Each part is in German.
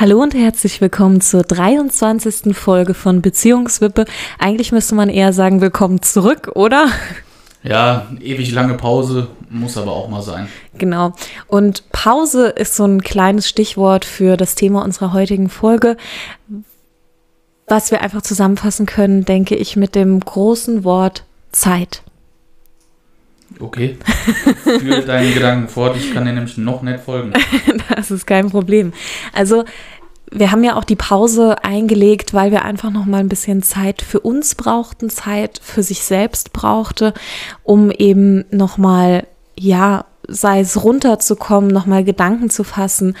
Hallo und herzlich willkommen zur 23. Folge von Beziehungswippe. Eigentlich müsste man eher sagen, willkommen zurück, oder? Ja, ewig lange Pause muss aber auch mal sein. Genau. Und Pause ist so ein kleines Stichwort für das Thema unserer heutigen Folge, was wir einfach zusammenfassen können, denke ich, mit dem großen Wort Zeit. Okay. Führe deinen Gedanken fort, ich kann dir nämlich noch nicht folgen. das ist kein Problem. Also, wir haben ja auch die Pause eingelegt, weil wir einfach noch mal ein bisschen Zeit für uns brauchten, Zeit für sich selbst brauchte, um eben noch mal ja, sei es runterzukommen, noch mal Gedanken zu fassen.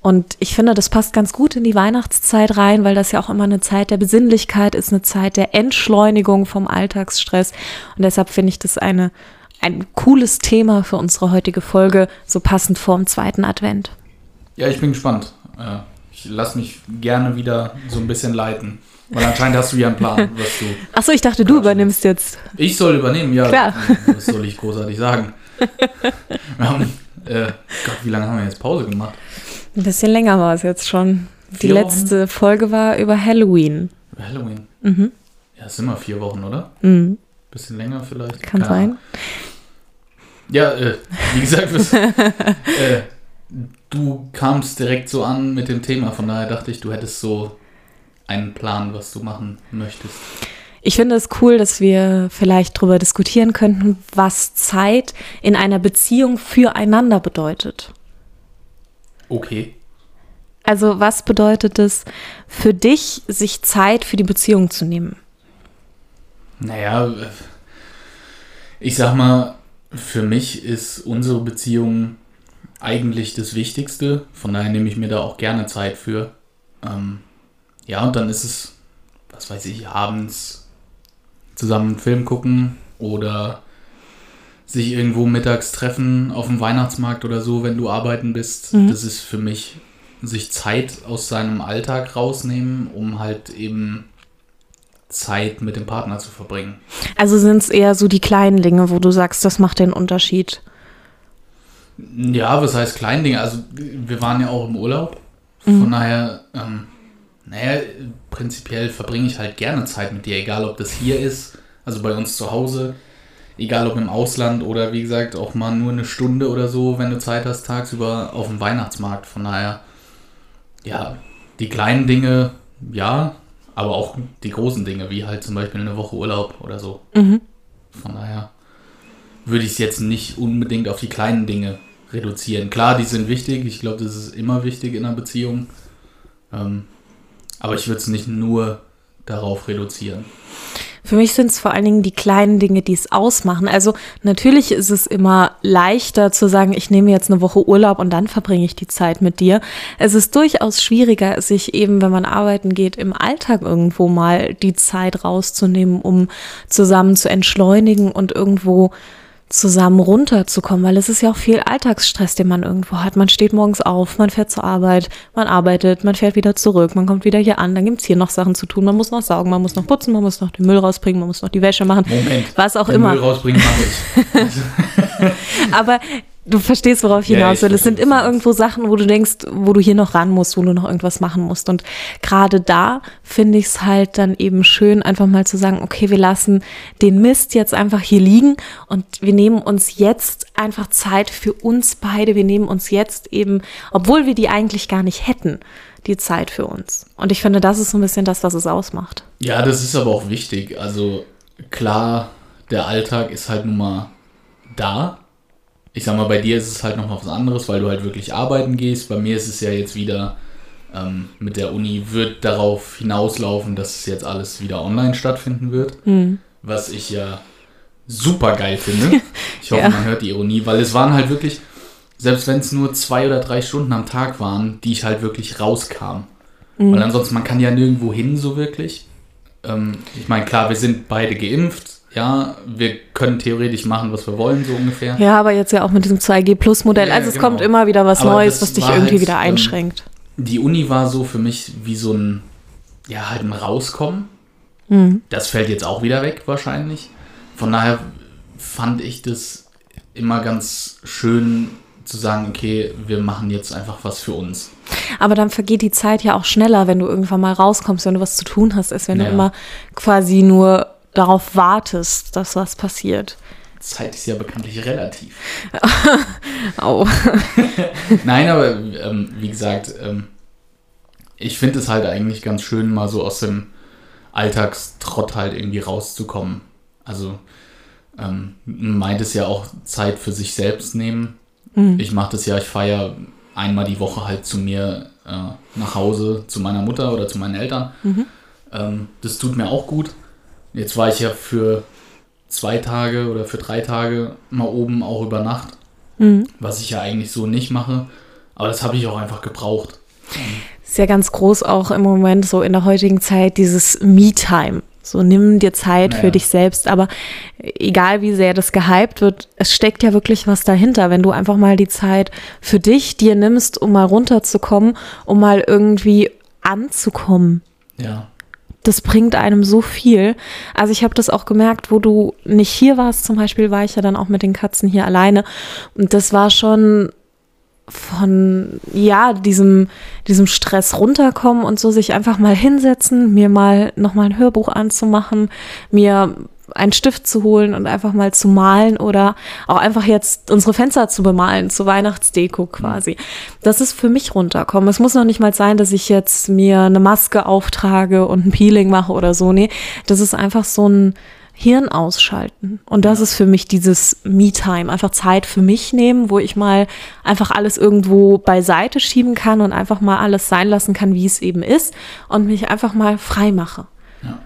Und ich finde, das passt ganz gut in die Weihnachtszeit rein, weil das ja auch immer eine Zeit der Besinnlichkeit ist, eine Zeit der Entschleunigung vom Alltagsstress. Und deshalb finde ich das eine ein cooles Thema für unsere heutige Folge, so passend vor dem zweiten Advent. Ja, ich bin gespannt. Äh, ich lasse mich gerne wieder so ein bisschen leiten. Weil anscheinend hast du ja einen Plan, was du. Achso, ich dachte, du übernimmst jetzt. Ich soll übernehmen, ja. Klar. Was soll ich großartig sagen? Wir haben, äh, Gott, wie lange haben wir jetzt Pause gemacht? Ein bisschen länger war es jetzt schon. Die Vier letzte Wochen? Folge war über Halloween. Über Halloween. Mhm. Ja, es sind immer vier Wochen, oder? Mhm. Bisschen länger vielleicht. Kann Keine sein. Ahnung. Ja, äh, wie gesagt, was, äh, du kamst direkt so an mit dem Thema, von daher dachte ich, du hättest so einen Plan, was du machen möchtest. Ich finde es cool, dass wir vielleicht darüber diskutieren könnten, was Zeit in einer Beziehung füreinander bedeutet. Okay. Also was bedeutet es für dich, sich Zeit für die Beziehung zu nehmen? Naja, ich sag mal, für mich ist unsere Beziehung eigentlich das Wichtigste. Von daher nehme ich mir da auch gerne Zeit für. Ähm, ja, und dann ist es, was weiß ich, abends zusammen einen Film gucken oder sich irgendwo mittags treffen auf dem Weihnachtsmarkt oder so, wenn du arbeiten bist. Mhm. Das ist für mich sich Zeit aus seinem Alltag rausnehmen, um halt eben Zeit mit dem Partner zu verbringen. Also sind es eher so die kleinen Dinge, wo du sagst, das macht den Unterschied. Ja, was heißt Kleindinge? Also wir waren ja auch im Urlaub. Von daher, ähm, naja, prinzipiell verbringe ich halt gerne Zeit mit dir, egal ob das hier ist, also bei uns zu Hause, egal ob im Ausland oder wie gesagt auch mal nur eine Stunde oder so, wenn du Zeit hast, tagsüber auf dem Weihnachtsmarkt. Von daher, ja, die kleinen Dinge, ja, aber auch die großen Dinge, wie halt zum Beispiel eine Woche Urlaub oder so. Mhm. Von daher würde ich es jetzt nicht unbedingt auf die kleinen Dinge reduzieren. Klar, die sind wichtig. Ich glaube, das ist immer wichtig in einer Beziehung. Ähm, aber ich würde es nicht nur darauf reduzieren. Für mich sind es vor allen Dingen die kleinen Dinge, die es ausmachen. Also natürlich ist es immer leichter zu sagen, ich nehme jetzt eine Woche Urlaub und dann verbringe ich die Zeit mit dir. Es ist durchaus schwieriger, sich eben, wenn man arbeiten geht, im Alltag irgendwo mal die Zeit rauszunehmen, um zusammen zu entschleunigen und irgendwo zusammen runterzukommen, weil es ist ja auch viel Alltagsstress, den man irgendwo hat. Man steht morgens auf, man fährt zur Arbeit, man arbeitet, man fährt wieder zurück, man kommt wieder hier an, dann gibt's hier noch Sachen zu tun, man muss noch saugen, man muss noch putzen, man muss noch den Müll rausbringen, man muss noch die Wäsche machen, Moment. was auch Den immer. Müll rausbringen mache ich. Aber du verstehst, worauf ich Ja, hinaus will. Es sind immer irgendwo Sachen, wo du denkst, wo du hier noch ran musst, wo du noch irgendwas machen musst. Und gerade da finde ich es halt dann eben schön, einfach mal zu sagen, okay, wir lassen den Mist jetzt einfach hier liegen und wir nehmen uns jetzt einfach Zeit für uns beide. Wir nehmen uns jetzt eben, obwohl wir die eigentlich gar nicht hätten, die Zeit für uns. Und ich finde, das ist so ein bisschen das, was es ausmacht. Ja, das ist aber auch wichtig. Also klar, der Alltag ist halt nun mal da. Ich sag mal, bei dir ist es halt noch mal was anderes, weil du halt wirklich arbeiten gehst. Bei mir ist es ja jetzt wieder ähm, mit der Uni wird darauf hinauslaufen, dass es jetzt alles wieder online stattfinden wird. Was ich ja super geil finde. Ich hoffe, Ja. man hört die Ironie, weil es waren halt wirklich, selbst wenn es nur zwei oder drei Stunden am Tag waren, die ich halt wirklich rauskam. Weil ansonsten, man kann ja nirgendwo hin so wirklich. Ähm, ich meine, klar, wir sind beide geimpft. Ja, wir können theoretisch machen, was wir wollen, so ungefähr. Ja, aber jetzt ja auch mit diesem 2G-Plus-Modell. Ja, also es genau. kommt immer wieder was Aber Neues, was dich irgendwie halt, wieder ähm, einschränkt. Die Uni war so für mich wie so ein, ja, halt ein Rauskommen. Mhm. Das fällt jetzt auch wieder weg wahrscheinlich. Von daher fand ich das immer ganz schön zu sagen, okay, wir machen jetzt einfach was für uns. Aber dann vergeht die Zeit ja auch schneller, wenn du irgendwann mal rauskommst, wenn du was zu tun hast, als wenn ja. du immer quasi nur darauf wartest, dass was passiert. Zeit ist ja bekanntlich relativ. Au. Nein, aber ähm, wie gesagt, ähm, ich finde es halt eigentlich ganz schön, mal so aus dem Alltagstrott halt irgendwie rauszukommen. Also ähm, meint es ja auch Zeit für sich selbst nehmen. Mhm. Ich mache das ja, ich feiere einmal die Woche halt zu mir äh, nach Hause, zu meiner Mutter oder zu meinen Eltern. Mhm. Ähm, das tut mir auch gut. Jetzt war ich ja für zwei Tage oder für drei Tage mal oben auch über Nacht, mhm. was ich ja eigentlich so nicht mache. Aber das habe ich auch einfach gebraucht. Ist ja ganz groß auch im Moment so in der heutigen Zeit dieses Me-Time. So nimm dir Zeit naja. für dich selbst. Aber egal wie sehr das gehypt wird, es steckt ja wirklich was dahinter. Wenn du einfach mal die Zeit für dich dir nimmst, um mal runterzukommen, um mal irgendwie anzukommen. Ja. Das bringt einem so viel. Also ich habe das auch gemerkt, wo du nicht hier warst, zum Beispiel war ich ja dann auch mit den Katzen hier alleine. Und das war schon von ja diesem diesem Stress runterkommen und so sich einfach mal hinsetzen, mir mal noch mal ein Hörbuch anzumachen, mir einen Stift zu holen und einfach mal zu malen oder auch einfach jetzt unsere Fenster zu bemalen, zur Weihnachtsdeko quasi. Das ist für mich runterkommen. Es muss noch nicht mal sein, dass ich jetzt mir eine Maske auftrage und ein Peeling mache oder so. Nee, das ist einfach so ein Hirn ausschalten. Und das ist für mich dieses Me-Time, einfach Zeit für mich nehmen, wo ich mal einfach alles irgendwo beiseite schieben kann und einfach mal alles sein lassen kann, wie es eben ist und mich einfach mal frei mache. Ja,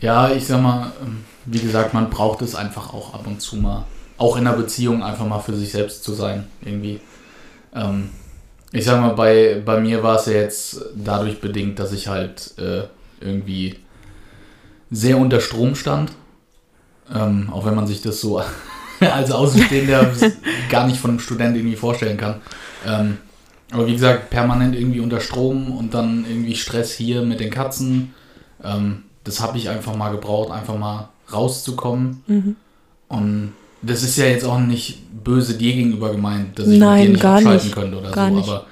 ja ich sag mal, ähm, wie gesagt, man braucht es einfach auch ab und zu mal, auch in der Beziehung einfach mal für sich selbst zu sein, irgendwie. Ähm, ich sag mal, bei, bei mir war es ja jetzt dadurch bedingt, dass ich halt äh, irgendwie sehr unter Strom stand ähm, auch wenn man sich das so als Außenstehender gar nicht von einem Student irgendwie vorstellen kann. Ähm, aber wie gesagt, permanent irgendwie unter Strom und dann irgendwie Stress hier mit den Katzen. Ähm, das habe ich einfach mal gebraucht, einfach mal rauszukommen. Mhm. Und das ist ja jetzt auch nicht böse dir gegenüber gemeint, dass ich Nein, mit dir nicht abschalten nicht. könnte oder gar so. Nicht. Aber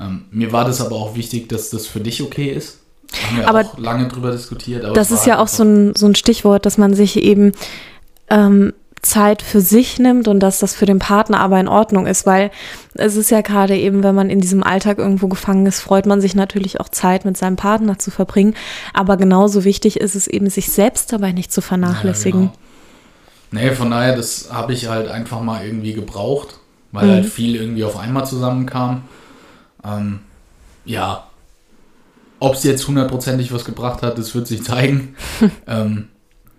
ähm, mir war das aber auch wichtig, dass das für dich okay ist. Haben wir aber auch lange drüber diskutiert. das ist ja auch so ein, so ein Stichwort, dass man sich eben ähm, Zeit für sich nimmt und dass das für den Partner aber in Ordnung ist, weil es ist ja gerade eben, wenn man in diesem Alltag irgendwo gefangen ist, freut man sich natürlich auch Zeit mit seinem Partner zu verbringen. Aber genauso wichtig ist es eben, sich selbst dabei nicht zu vernachlässigen. Ja, genau. Nee, von daher, das habe ich halt einfach mal irgendwie gebraucht, weil mhm. halt viel irgendwie auf einmal zusammenkam. Ähm, ja, ob es jetzt hundertprozentig was gebracht hat, das wird sich zeigen. ähm,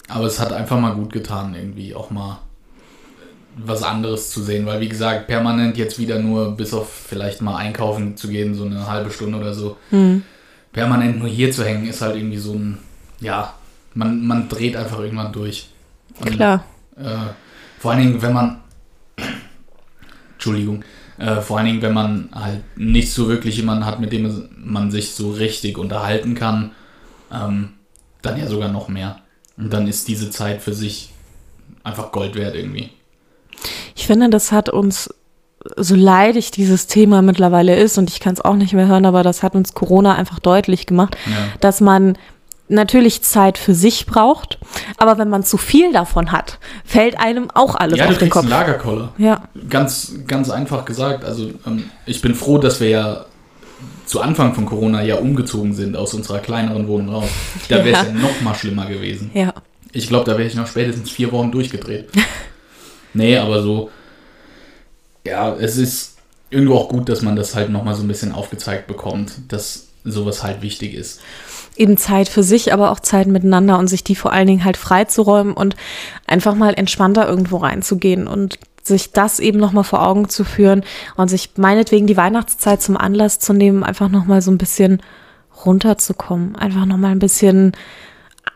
aber es hat einfach mal gut getan, irgendwie auch mal was anderes zu sehen, weil wie gesagt, permanent jetzt wieder nur bis auf vielleicht mal einkaufen zu gehen, so eine halbe Stunde oder so, mhm. permanent nur hier zu hängen, ist halt irgendwie so ein, ja, man, man dreht einfach irgendwann durch. Und, Klar. Äh, vor allen Dingen, wenn man, Entschuldigung, äh, vor allen Dingen, wenn man halt nicht so wirklich jemanden hat, mit dem man sich so richtig unterhalten kann, ähm, dann ja sogar noch mehr. Und dann ist diese Zeit für sich einfach Gold wert irgendwie. Ich finde, das hat uns, so leidig dieses Thema mittlerweile ist, und ich kann es auch nicht mehr hören, aber das hat uns Corona einfach deutlich gemacht, ja. dass man natürlich Zeit für sich braucht, aber wenn man zu viel davon hat, fällt einem auch alles ja, auf den Kopf. Ja, du kriegst einen Lagerkoller. Ja. Ganz, ganz einfach gesagt. Also ähm, ich bin froh, dass wir ja zu Anfang von Corona ja umgezogen sind aus unserer kleineren Wohnung raus. Da wäre es ja. ja noch mal schlimmer gewesen. Ja. Ich glaube, da wäre ich noch spätestens vier Wochen durchgedreht. nee, aber so, ja, es ist irgendwo auch gut, dass man das halt noch mal so ein bisschen aufgezeigt bekommt, dass sowas halt wichtig ist eben Zeit für sich, aber auch Zeit miteinander und sich die vor allen Dingen halt freizuräumen und einfach mal entspannter irgendwo reinzugehen und sich das eben nochmal vor Augen zu führen und sich meinetwegen die Weihnachtszeit zum Anlass zu nehmen, einfach nochmal so ein bisschen runterzukommen, einfach nochmal ein bisschen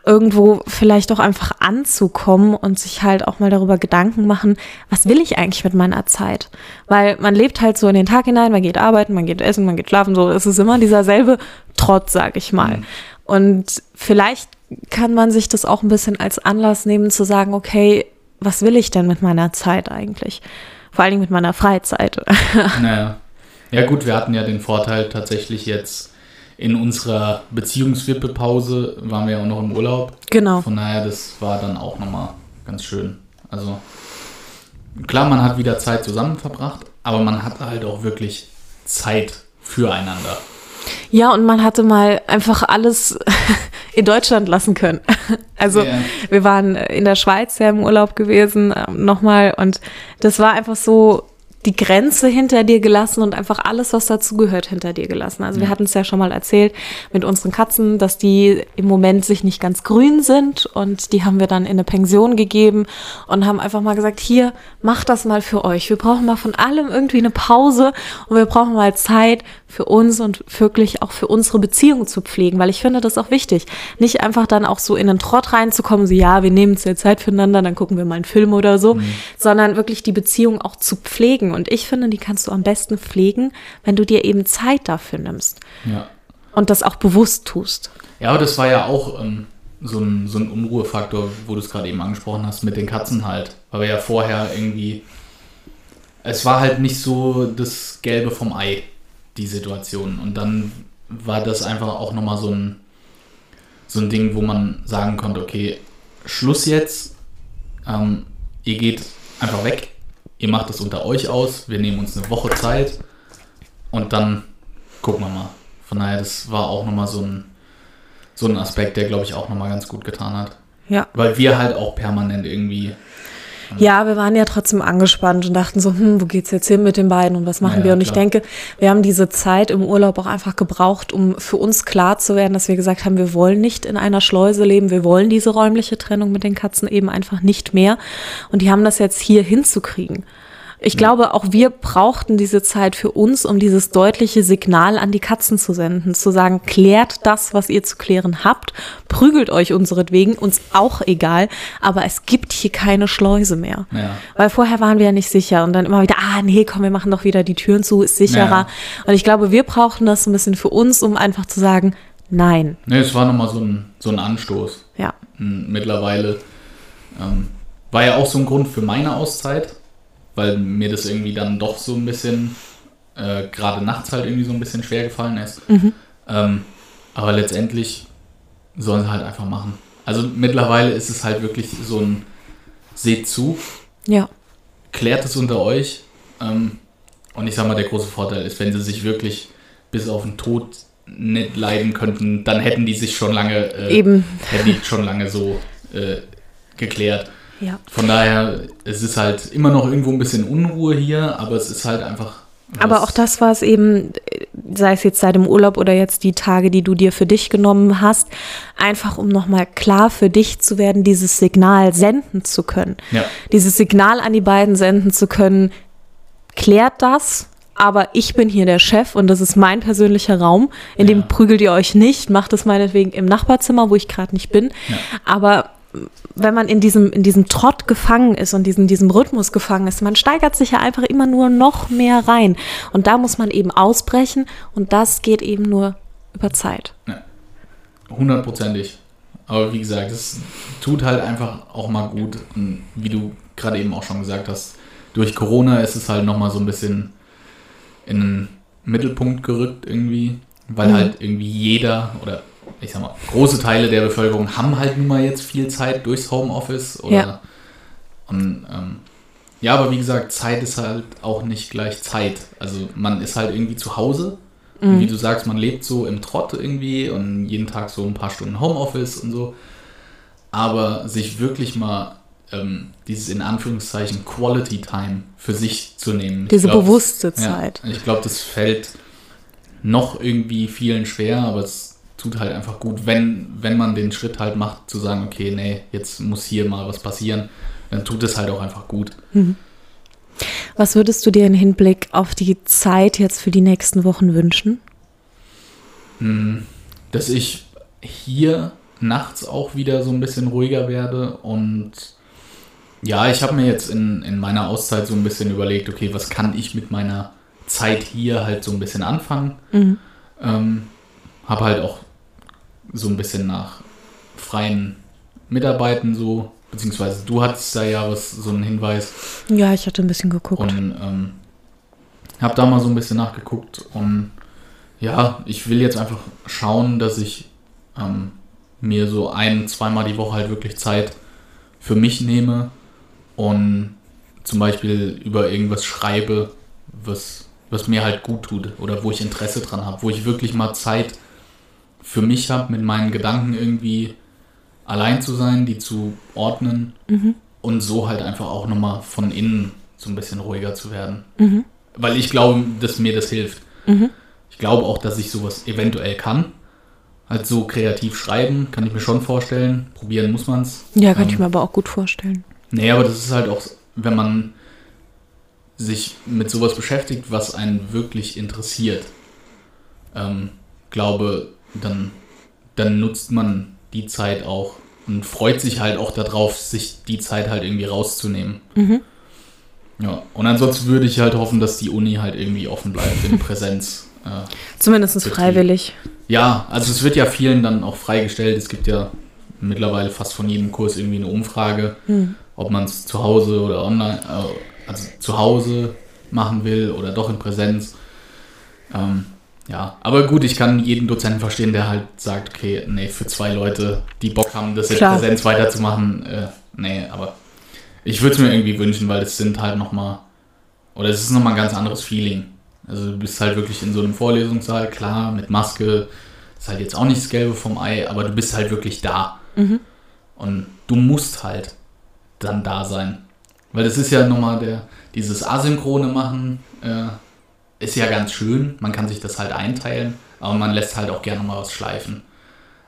irgendwo vielleicht auch einfach anzukommen und sich halt auch mal darüber Gedanken machen, was will ich eigentlich mit meiner Zeit? Weil man lebt halt so in den Tag hinein, man geht arbeiten, man geht essen, man geht schlafen, so es ist immer dieser selbe Trotz, sag ich mal. Mhm. Und vielleicht kann man sich das auch ein bisschen als Anlass nehmen zu sagen, okay, was will ich denn mit meiner Zeit eigentlich? Vor allen Dingen mit meiner Freizeit. Naja. Ja gut, wir hatten ja den Vorteil tatsächlich jetzt in unserer Beziehungswippe-Pause waren wir ja auch noch im Urlaub. Genau. Von daher, das war dann auch nochmal ganz schön. Also klar, man hat wieder Zeit zusammen verbracht, aber man hatte halt auch wirklich Zeit füreinander. Ja, und man hatte mal einfach alles in Deutschland lassen können. Also Ja. wir waren in der Schweiz ja im Urlaub gewesen, ähm, nochmal, und das war einfach so die Grenze hinter dir gelassen und einfach alles, was dazugehört, hinter dir gelassen. Also wir hatten es ja schon mal erzählt mit unseren Katzen, dass die im Moment sich nicht ganz grün sind und die haben wir dann in eine Pension gegeben und haben einfach mal gesagt, hier, macht das mal für euch. Wir brauchen mal von allem irgendwie eine Pause und wir brauchen mal Zeit für uns und wirklich auch für unsere Beziehung zu pflegen, weil ich finde das auch wichtig. Nicht einfach dann auch so in den Trott reinzukommen, so ja, wir nehmen uns jetzt Zeit füreinander, dann gucken wir mal einen Film oder so, sondern wirklich die Beziehung auch zu pflegen. Und ich finde, die kannst du am besten pflegen, wenn du dir eben Zeit dafür nimmst Ja. und das auch bewusst tust. Ja, aber das war ja auch ähm, so, ein, so ein Unruhefaktor, wo du es gerade eben angesprochen hast, mit den Katzen halt. Weil wir ja vorher irgendwie. Es war halt nicht so das Gelbe vom Ei, die Situation. Und dann war das einfach auch nochmal so ein, so ein Ding, wo man sagen konnte, okay, Schluss jetzt. Ähm, ihr geht einfach weg. Ihr macht das unter euch aus. Wir nehmen uns eine Woche Zeit. Und dann gucken wir mal. Von daher, das war auch nochmal so ein, so ein Aspekt, der, glaube ich, auch nochmal ganz gut getan hat. Ja. Weil wir halt auch permanent irgendwie. Ja, wir waren ja trotzdem angespannt und dachten so, hm, wo geht's jetzt hin mit den beiden und was machen Ja, wir? Und ich klar. denke, wir haben diese Zeit im Urlaub auch einfach gebraucht, um für uns klar zu werden, dass wir gesagt haben, wir wollen nicht in einer Schleuse leben, wir wollen diese räumliche Trennung mit den Katzen eben einfach nicht mehr. Und die haben das jetzt hier hinzukriegen. Ich glaube, auch wir brauchten diese Zeit für uns, um dieses deutliche Signal an die Katzen zu senden, zu sagen, klärt das, was ihr zu klären habt, prügelt euch unseretwegen, uns auch egal, aber es gibt hier keine Schleuse mehr. Ja. Weil vorher waren wir ja nicht sicher und dann immer wieder, ah nee, komm, wir machen doch wieder die Türen zu, ist sicherer. Ja. Und ich glaube, wir brauchten das so ein bisschen für uns, um einfach zu sagen, nein. Ne, es war nochmal so ein, so ein Anstoß. Ja. M- Mittlerweile ähm, war ja auch so ein Grund für meine Auszeit, weil mir das irgendwie dann doch so ein bisschen, äh, gerade nachts halt irgendwie so ein bisschen schwer gefallen ist. Ähm, aber letztendlich sollen sie halt einfach machen. Also mittlerweile ist es halt wirklich so ein Seht zu, Ja. klärt es unter euch. Ähm, und ich sag mal, der große Vorteil ist, wenn sie sich wirklich bis auf den Tod nicht leiden könnten, dann hätten die sich schon lange, äh, Eben. hätten die schon lange so äh, geklärt. Ja. Von daher, es ist halt immer noch irgendwo ein bisschen Unruhe hier, aber es ist halt einfach. Aber auch das war es eben, sei es jetzt seit dem Urlaub oder jetzt die Tage, die du dir für dich genommen hast, einfach um nochmal klar für dich zu werden, dieses Signal senden zu können. Ja. Dieses Signal an die beiden senden zu können, klärt das, aber ich bin hier der Chef und das ist mein persönlicher Raum, in dem Ja. prügelt ihr euch nicht, macht es meinetwegen im Nachbarzimmer, wo ich gerade nicht bin. Ja. Aber wenn man in diesem, in diesem Trott gefangen ist und diesen, diesem Rhythmus gefangen ist, man steigert sich ja einfach immer nur noch mehr rein. Und da muss man eben ausbrechen und das geht eben nur über Zeit. Hundertprozentig. Aber wie gesagt, es tut halt einfach auch mal gut. Und wie du gerade eben auch schon gesagt hast, durch Corona ist es halt nochmal so ein bisschen in den Mittelpunkt gerückt irgendwie, weil Mhm. halt irgendwie jeder oder ich sag mal, große Teile der Bevölkerung haben halt nun mal jetzt viel Zeit durchs Homeoffice oder Ja. und ähm, ja, aber wie gesagt, Zeit ist halt auch nicht gleich Zeit. Also man ist halt irgendwie zu Hause. Und wie du sagst, man lebt so im Trott irgendwie und jeden Tag so ein paar Stunden Homeoffice und so. Aber sich wirklich mal ähm, dieses in Anführungszeichen Quality Time für sich zu nehmen. Diese glaub, bewusste Zeit. Ja, ich glaube, das fällt noch irgendwie vielen schwer, aber es tut halt einfach gut, wenn, wenn man den Schritt halt macht, zu sagen, okay, nee, jetzt muss hier mal was passieren, dann tut es halt auch einfach gut. Was würdest du dir im Hinblick auf die Zeit jetzt für die nächsten Wochen wünschen? Hm, Dass ich hier nachts auch wieder so ein bisschen ruhiger werde und ja, ich habe mir jetzt in, in meiner Auszeit so ein bisschen überlegt, okay, was kann ich mit meiner Zeit hier halt so ein bisschen anfangen. Mhm. Ähm, habe halt auch so ein bisschen nach freien Mitarbeiten so, beziehungsweise du hattest da ja was, so einen Hinweis Ja, ich hatte ein bisschen geguckt. und ähm, habe da mal so ein bisschen nachgeguckt und ja, ich will jetzt einfach schauen, dass ich ähm, mir so ein, zweimal die Woche halt wirklich Zeit für mich nehme und zum Beispiel über irgendwas schreibe, was, was mir halt gut tut oder wo ich Interesse dran habe, wo ich wirklich mal Zeit für mich habe, mit meinen Gedanken irgendwie allein zu sein, die zu ordnen mhm. und so halt einfach auch nochmal von innen so ein bisschen ruhiger zu werden. Mhm. Weil ich glaube, dass mir das hilft. Mhm. Ich glaube auch, dass ich sowas eventuell kann. Halt so kreativ schreiben, kann ich mir schon vorstellen. Probieren muss man es. Ja, kann ähm, ich mir aber auch gut vorstellen. Nee, aber das ist halt auch, wenn man sich mit sowas beschäftigt, was einen wirklich interessiert, ähm, glaube, dann, dann nutzt man die Zeit auch und freut sich halt auch darauf, sich die Zeit halt irgendwie rauszunehmen. Mhm. Ja, und ansonsten würde ich halt hoffen, dass die Uni halt irgendwie offen bleibt in Präsenz. Äh, Zumindest freiwillig. Ja, also es wird ja vielen dann auch freigestellt. Es gibt ja mittlerweile fast von jedem Kurs irgendwie eine Umfrage, hm. ob man es zu Hause oder online, äh, also zu Hause machen will oder doch in Präsenz. Ähm, ja, aber gut, ich kann jeden Dozenten verstehen, der halt sagt, okay, nee, für zwei Leute, die Bock haben, das in Präsenz weiterzumachen, äh, nee, aber ich würde es mir irgendwie wünschen, weil es sind halt nochmal, oder es ist nochmal ein ganz anderes Feeling. Also du bist halt wirklich in so einem Vorlesungssaal, klar, mit Maske, ist halt jetzt auch nicht das Gelbe vom Ei, aber du bist halt wirklich da. Mhm. Und du musst halt dann da sein. Weil das ist ja nochmal der, dieses Asynchrone machen, äh, ist ja ganz schön, man kann sich das halt einteilen, aber man lässt halt auch gerne mal was schleifen.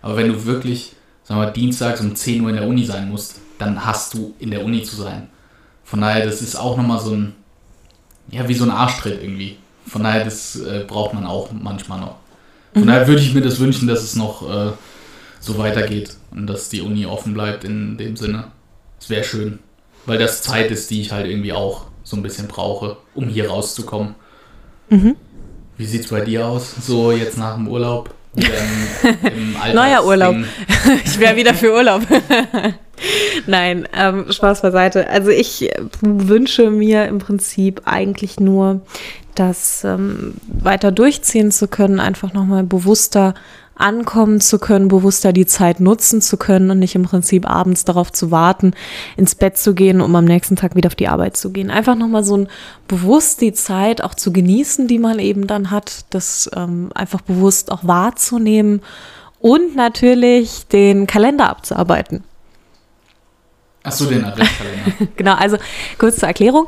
Aber wenn du wirklich, sagen wir, dienstags um 10 Uhr in der Uni sein musst, dann hast du in der Uni zu sein. Von daher, das ist auch nochmal so ein, ja, wie so ein Arschtritt irgendwie. Von daher, das äh, braucht man auch manchmal noch. Von mhm. daher würde ich mir das wünschen, dass es noch äh, so weitergeht und dass die Uni offen bleibt in dem Sinne. Es wäre schön, weil das Zeit ist, die ich halt irgendwie auch so ein bisschen brauche, um hier rauszukommen. Mhm. Wie sieht es bei dir aus, so jetzt nach dem Urlaub? Neuer Urlaub. ich wäre wieder für Urlaub. Nein, ähm, Spaß beiseite. Also ich wünsche mir im Prinzip eigentlich nur, das ähm, weiter durchziehen zu können, einfach nochmal bewusster ankommen zu können, bewusster die Zeit nutzen zu können und nicht im Prinzip abends darauf zu warten, ins Bett zu gehen, um am nächsten Tag wieder auf die Arbeit zu gehen. Einfach nochmal so ein bewusst die Zeit auch zu genießen, die man eben dann hat, das ähm, einfach bewusst auch wahrzunehmen und natürlich den Kalender abzuarbeiten. Ach so, den Adventskalender. genau, also kurz zur Erklärung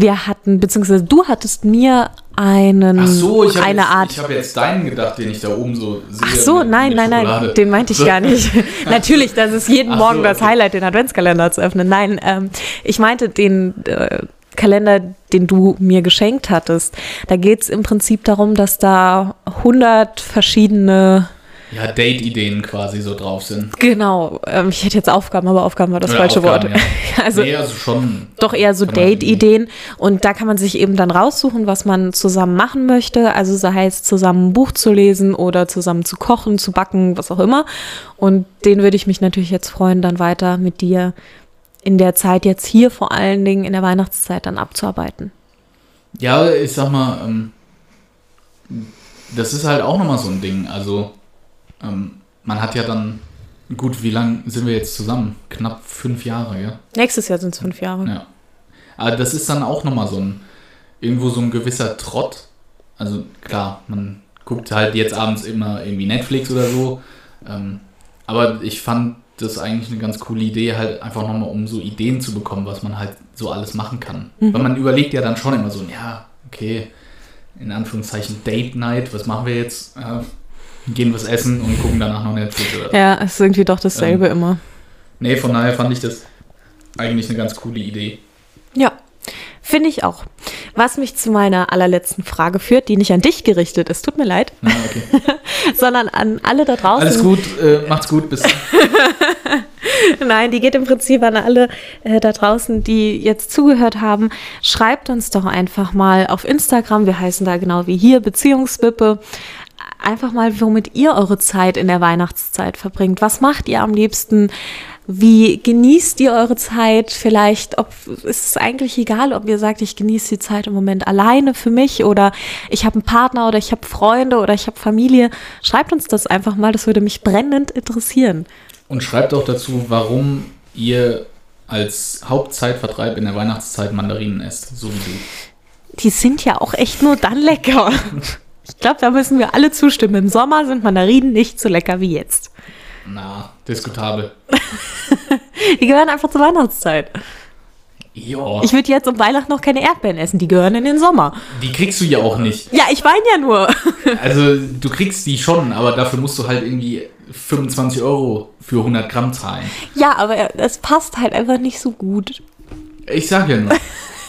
wir hatten, beziehungsweise du hattest mir einen, Ach so, ich eine jetzt, Art. Ich habe jetzt deinen gedacht, den ich da oben so sehe. Ach so, nein, nein, nein, den meinte ich gar nicht. Natürlich, das ist jeden Ach Morgen so, okay. das Highlight, den Adventskalender zu öffnen. Nein, ähm, ich meinte den äh, Kalender, den du mir geschenkt hattest. Da geht es im Prinzip darum, dass da 100 verschiedene ja, Date-Ideen quasi so drauf sind. Genau. Ähm, ich hätte jetzt Aufgaben, aber Aufgaben war das Oder falsche Aufgaben, Wort. Ja. also nee, also schon. Doch eher so Date-Ideen. Und da kann man sich eben dann raussuchen, was man zusammen machen möchte. Also sei heißt zusammen ein Buch zu lesen oder zusammen zu kochen, zu backen, was auch immer. Und den würde ich mich natürlich jetzt freuen, dann weiter mit dir in der Zeit jetzt hier vor allen Dingen in der Weihnachtszeit dann abzuarbeiten. Ja, ich sag mal, ähm, das ist halt auch nochmal so ein Ding. Also ähm, man hat ja dann, gut, wie lange sind wir jetzt zusammen? Knapp fünf Jahre, ja? Nächstes Jahr sind es fünf Jahre. Ja. Aber das ist dann auch nochmal so ein, irgendwo so ein gewisser Trott. Also klar, man guckt halt jetzt abends immer irgendwie Netflix oder so. Ähm, aber ich fand das eigentlich eine ganz coole Idee, halt einfach nochmal, um so Ideen zu bekommen, was man halt so alles machen kann. Mhm. Weil man überlegt ja dann schon immer so, ja, okay, in Anführungszeichen Date Night, was machen wir jetzt? Äh, gehen was essen und gucken danach noch Netflix oder Ja, es ist irgendwie doch dasselbe ähm, immer. Nee, von daher fand ich das eigentlich eine ganz coole Idee. Ja, finde ich auch. Was mich zu meiner allerletzten Frage führt, die nicht an dich gerichtet ist, tut mir leid, ja, okay. sondern an alle da draußen. Alles gut, äh, macht's gut, bis. Nein, die geht im Prinzip an alle äh, da draußen, die jetzt zugehört haben. Schreibt uns doch einfach mal auf Instagram, wir heißen da genau wie hier, Beziehungswippe einfach mal, womit ihr eure Zeit in der Weihnachtszeit verbringt. Was macht ihr am liebsten? Wie genießt ihr eure Zeit? Vielleicht, ob ist es eigentlich egal, ob ihr sagt, ich genieße die Zeit im Moment alleine für mich oder ich habe einen Partner oder ich habe Freunde oder ich habe Familie. Schreibt uns das einfach mal, das würde mich brennend interessieren. Und schreibt auch dazu, warum ihr als Hauptzeitvertreib in der Weihnachtszeit Mandarinen esst, so wie du. Die sind ja auch echt nur dann lecker. Ich glaube, da müssen wir alle zustimmen. Im Sommer sind Mandarinen nicht so lecker wie jetzt. Na, diskutabel. Die gehören einfach zur Weihnachtszeit. Ja. Ich würde jetzt um Weihnachten noch keine Erdbeeren essen. Die gehören in den Sommer. Die kriegst du ja auch nicht. Ja, ich weine ja nur. Also, du kriegst die schon, aber dafür musst du halt irgendwie 25 Euro für 100 Gramm zahlen. Ja, aber es passt halt einfach nicht so gut. Ich sag ja nur.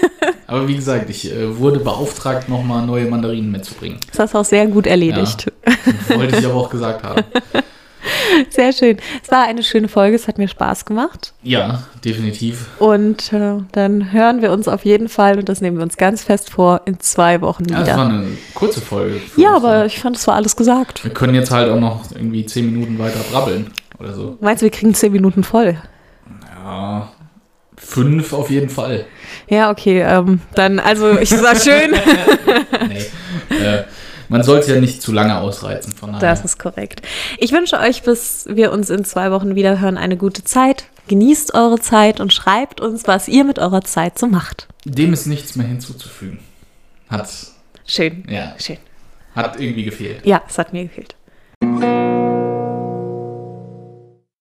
Aber wie gesagt, ich äh, wurde beauftragt, nochmal neue Mandarinen mitzubringen. Das hast du auch sehr gut erledigt. Wollte ich aber auch gesagt haben. Sehr schön. Es war eine schöne Folge, es hat mir Spaß gemacht. Ja, definitiv. Und äh, dann hören wir uns auf jeden Fall, und das nehmen wir uns ganz fest vor, in zwei Wochen Ja, wieder. das war eine kurze Folge. Ja, aber ich fand, es war alles gesagt. Wir können jetzt halt auch noch irgendwie 10 Minuten weiter brabbeln oder so. Meinst du, wir kriegen zehn Minuten voll? Ja, fünf auf jeden Fall. Ja, okay. Ähm, dann, also, ich sag schön. Nee. äh, man soll es ja nicht zu lange ausreizen, von daher. Das ist korrekt. Ich wünsche euch, bis wir uns in zwei Wochen wieder hören, eine gute Zeit. Genießt eure Zeit und schreibt uns, was ihr mit eurer Zeit so macht. Dem ist nichts mehr hinzuzufügen. Hat, Schön. ja, Schön. hat irgendwie gefehlt. Ja, es hat mir gefehlt.